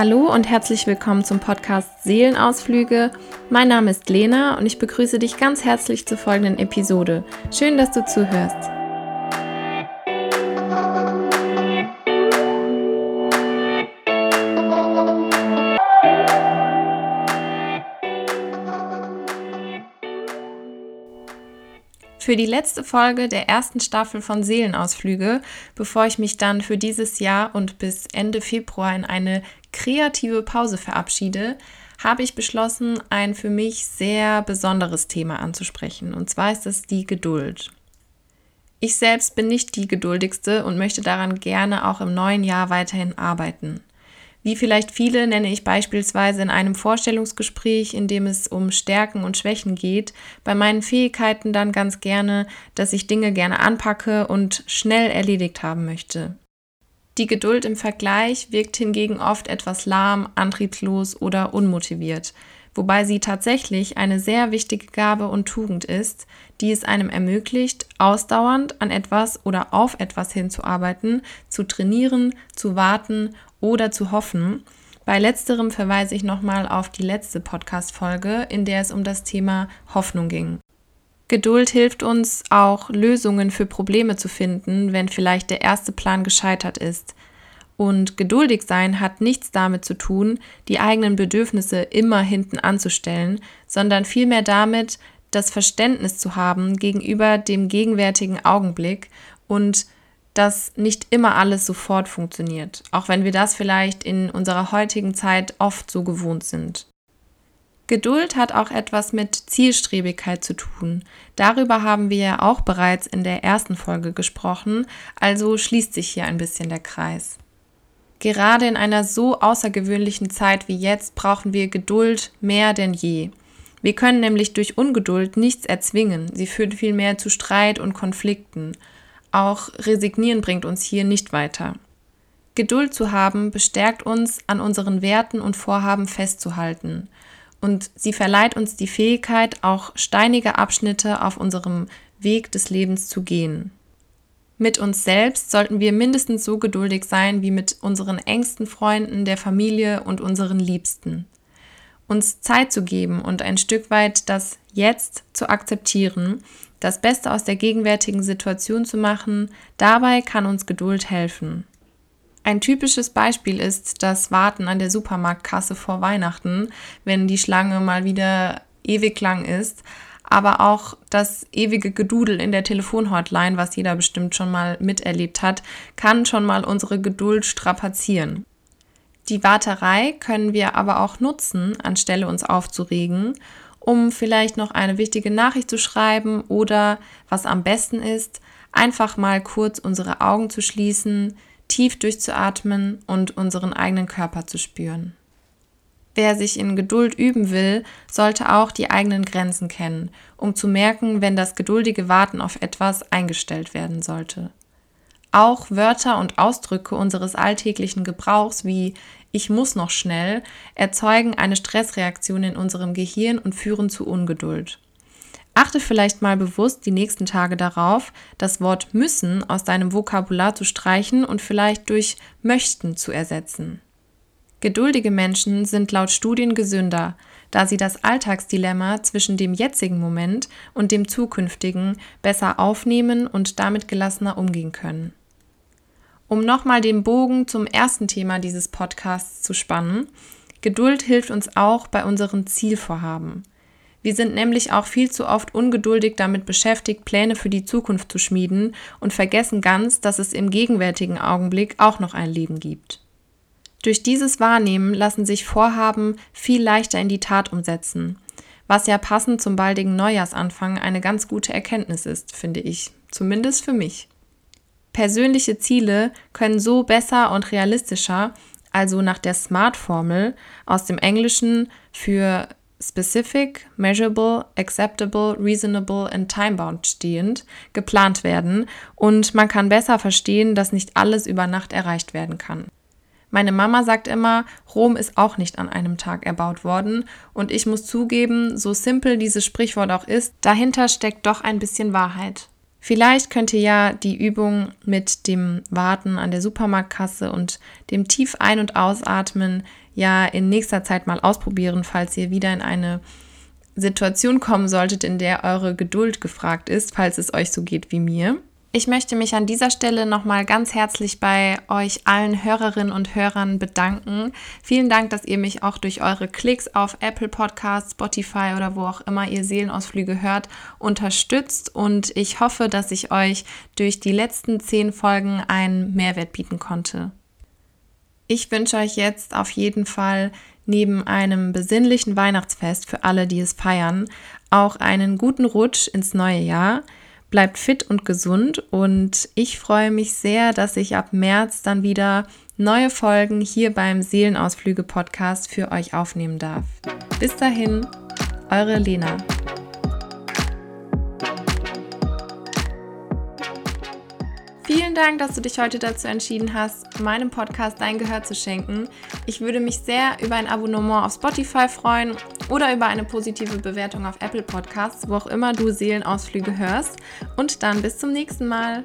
Hallo und herzlich willkommen zum Podcast Seelenausflüge. Mein Name ist Lena und ich begrüße dich ganz herzlich zur folgenden Episode. Schön, dass du zuhörst. Für die letzte Folge der ersten Staffel von Seelenausflüge, bevor ich mich dann für dieses Jahr und bis Ende Februar in eine kreative Pause verabschiede, habe ich beschlossen, ein für mich sehr besonderes Thema anzusprechen. Und zwar ist es die Geduld. Ich selbst bin nicht die geduldigste und möchte daran gerne auch im neuen Jahr weiterhin arbeiten. Wie vielleicht viele nenne ich beispielsweise in einem Vorstellungsgespräch, in dem es um Stärken und Schwächen geht, bei meinen Fähigkeiten dann ganz gerne, dass ich Dinge gerne anpacke und schnell erledigt haben möchte. Die Geduld im Vergleich wirkt hingegen oft etwas lahm, antriebslos oder unmotiviert, wobei sie tatsächlich eine sehr wichtige Gabe und Tugend ist, die es einem ermöglicht, ausdauernd an etwas oder auf etwas hinzuarbeiten, zu trainieren, zu warten oder zu hoffen. Bei letzterem verweise ich nochmal auf die letzte Podcast-Folge, in der es um das Thema Hoffnung ging. Geduld hilft uns auch, Lösungen für Probleme zu finden, wenn vielleicht der erste Plan gescheitert ist. Und geduldig sein hat nichts damit zu tun, die eigenen Bedürfnisse immer hinten anzustellen, sondern vielmehr damit, das Verständnis zu haben gegenüber dem gegenwärtigen Augenblick und dass nicht immer alles sofort funktioniert, auch wenn wir das vielleicht in unserer heutigen Zeit oft so gewohnt sind. Geduld hat auch etwas mit Zielstrebigkeit zu tun. Darüber haben wir ja auch bereits in der ersten Folge gesprochen, also schließt sich hier ein bisschen der Kreis. Gerade in einer so außergewöhnlichen Zeit wie jetzt brauchen wir Geduld mehr denn je. Wir können nämlich durch Ungeduld nichts erzwingen, sie führt vielmehr zu Streit und Konflikten. Auch Resignieren bringt uns hier nicht weiter. Geduld zu haben bestärkt uns, an unseren Werten und Vorhaben festzuhalten und sie verleiht uns die Fähigkeit, auch steinige Abschnitte auf unserem Weg des Lebens zu gehen. Mit uns selbst sollten wir mindestens so geduldig sein wie mit unseren engsten Freunden, der Familie und unseren Liebsten. Uns Zeit zu geben und ein Stück weit das Jetzt zu akzeptieren, das Beste aus der gegenwärtigen Situation zu machen, dabei kann uns Geduld helfen. Ein typisches Beispiel ist das Warten an der Supermarktkasse vor Weihnachten, wenn die Schlange mal wieder ewig lang ist, aber auch das ewige Gedudel in der Telefonhotline, was jeder bestimmt schon mal miterlebt hat, kann schon mal unsere Geduld strapazieren. Die Warterei können wir aber auch nutzen, anstelle uns aufzuregen, um vielleicht noch eine wichtige Nachricht zu schreiben oder, was am besten ist, einfach mal kurz unsere Augen zu schließen, tief durchzuatmen und unseren eigenen Körper zu spüren. Wer sich in Geduld üben will, sollte auch die eigenen Grenzen kennen, um zu merken, wenn das geduldige Warten auf etwas eingestellt werden sollte. Auch Wörter und Ausdrücke unseres alltäglichen Gebrauchs wie ich muss noch schnell erzeugen eine Stressreaktion in unserem Gehirn und führen zu Ungeduld. Achte vielleicht mal bewusst die nächsten Tage darauf, das Wort müssen aus deinem Vokabular zu streichen und vielleicht durch möchten zu ersetzen. Geduldige Menschen sind laut Studien gesünder, da sie das Alltagsdilemma zwischen dem jetzigen Moment und dem zukünftigen besser aufnehmen und damit gelassener umgehen können. Um nochmal den Bogen zum ersten Thema dieses Podcasts zu spannen, Geduld hilft uns auch bei unseren Zielvorhaben. Wir sind nämlich auch viel zu oft ungeduldig damit beschäftigt, Pläne für die Zukunft zu schmieden und vergessen ganz, dass es im gegenwärtigen Augenblick auch noch ein Leben gibt. Durch dieses Wahrnehmen lassen sich Vorhaben viel leichter in die Tat umsetzen, was ja passend zum baldigen Neujahrsanfang eine ganz gute Erkenntnis ist, finde ich, zumindest für mich. Persönliche Ziele können so besser und realistischer, also nach der SMART-Formel aus dem Englischen für specific, measurable, acceptable, reasonable and time-bound stehend geplant werden und man kann besser verstehen, dass nicht alles über Nacht erreicht werden kann. Meine Mama sagt immer, Rom ist auch nicht an einem Tag erbaut worden. Und ich muss zugeben, so simpel dieses Sprichwort auch ist, dahinter steckt doch ein bisschen Wahrheit. Vielleicht könnt ihr ja die Übung mit dem Warten an der Supermarktkasse und dem tief ein- und ausatmen ja in nächster Zeit mal ausprobieren, falls ihr wieder in eine Situation kommen solltet, in der eure Geduld gefragt ist, falls es euch so geht wie mir. Ich möchte mich an dieser Stelle nochmal ganz herzlich bei euch allen Hörerinnen und Hörern bedanken. Vielen Dank, dass ihr mich auch durch eure Klicks auf Apple Podcasts, Spotify oder wo auch immer ihr Seelenausflüge hört, unterstützt und ich hoffe, dass ich euch durch die letzten zehn Folgen einen Mehrwert bieten konnte. Ich wünsche euch jetzt auf jeden Fall neben einem besinnlichen Weihnachtsfest für alle, die es feiern, auch einen guten Rutsch ins neue Jahr. Bleibt fit und gesund und ich freue mich sehr, dass ich ab März dann wieder neue Folgen hier beim Seelenausflüge Podcast für euch aufnehmen darf. Bis dahin, eure Lena. Vielen Dank, dass du dich heute dazu entschieden hast, meinem Podcast dein Gehör zu schenken. Ich würde mich sehr über ein Abonnement auf Spotify freuen oder über eine positive Bewertung auf Apple Podcasts, wo auch immer du Seelenausflüge hörst. Und dann bis zum nächsten Mal.